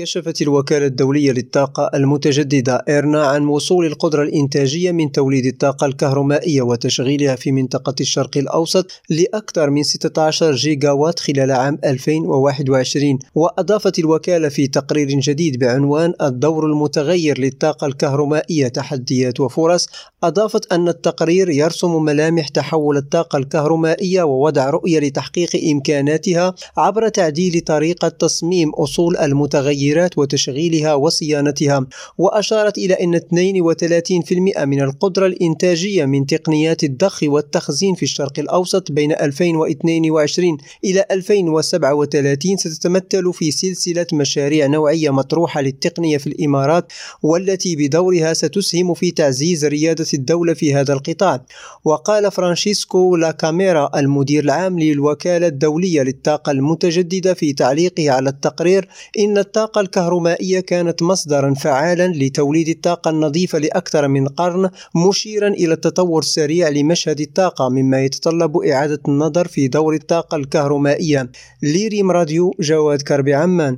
كشفت الوكالة الدولية للطاقة المتجددة إيرنا عن وصول القدرة الإنتاجية من توليد الطاقة الكهرومائية وتشغيلها في منطقة الشرق الأوسط لأكثر من 16 جيجا وات خلال عام 2021 وأضافت الوكالة في تقرير جديد بعنوان الدور المتغير للطاقة الكهرومائية تحديات وفرص. أضافت أن التقرير يرسم ملامح تحول الطاقة الكهرومائية ووضع رؤية لتحقيق إمكاناتها عبر تعديل طريقة تصميم أصول المتغيرات وتشغيلها وصيانتها وأشارت إلى أن 32% من القدرة الإنتاجية من تقنيات الضخ والتخزين في الشرق الأوسط بين 2022 إلى 2037 ستتمثل في سلسلة مشاريع نوعية مطروحة للتقنية في الإمارات والتي بدورها ستسهم في تعزيز ريادة الدولة في هذا القطاع. وقال فرانشيسكو لا كاميرا المدير العام للوكالة الدولية للطاقة المتجددة في تعليقه على التقرير إن الطاقة الكهرومائية كانت مصدرا فعالا لتوليد الطاقة النظيفة لأكثر من قرن مشيرا إلى التطور السريع لمشهد الطاقة مما يتطلب إعادة النظر في دور الطاقة الكهرومائية. ليريم راديو جواد كربي عمان.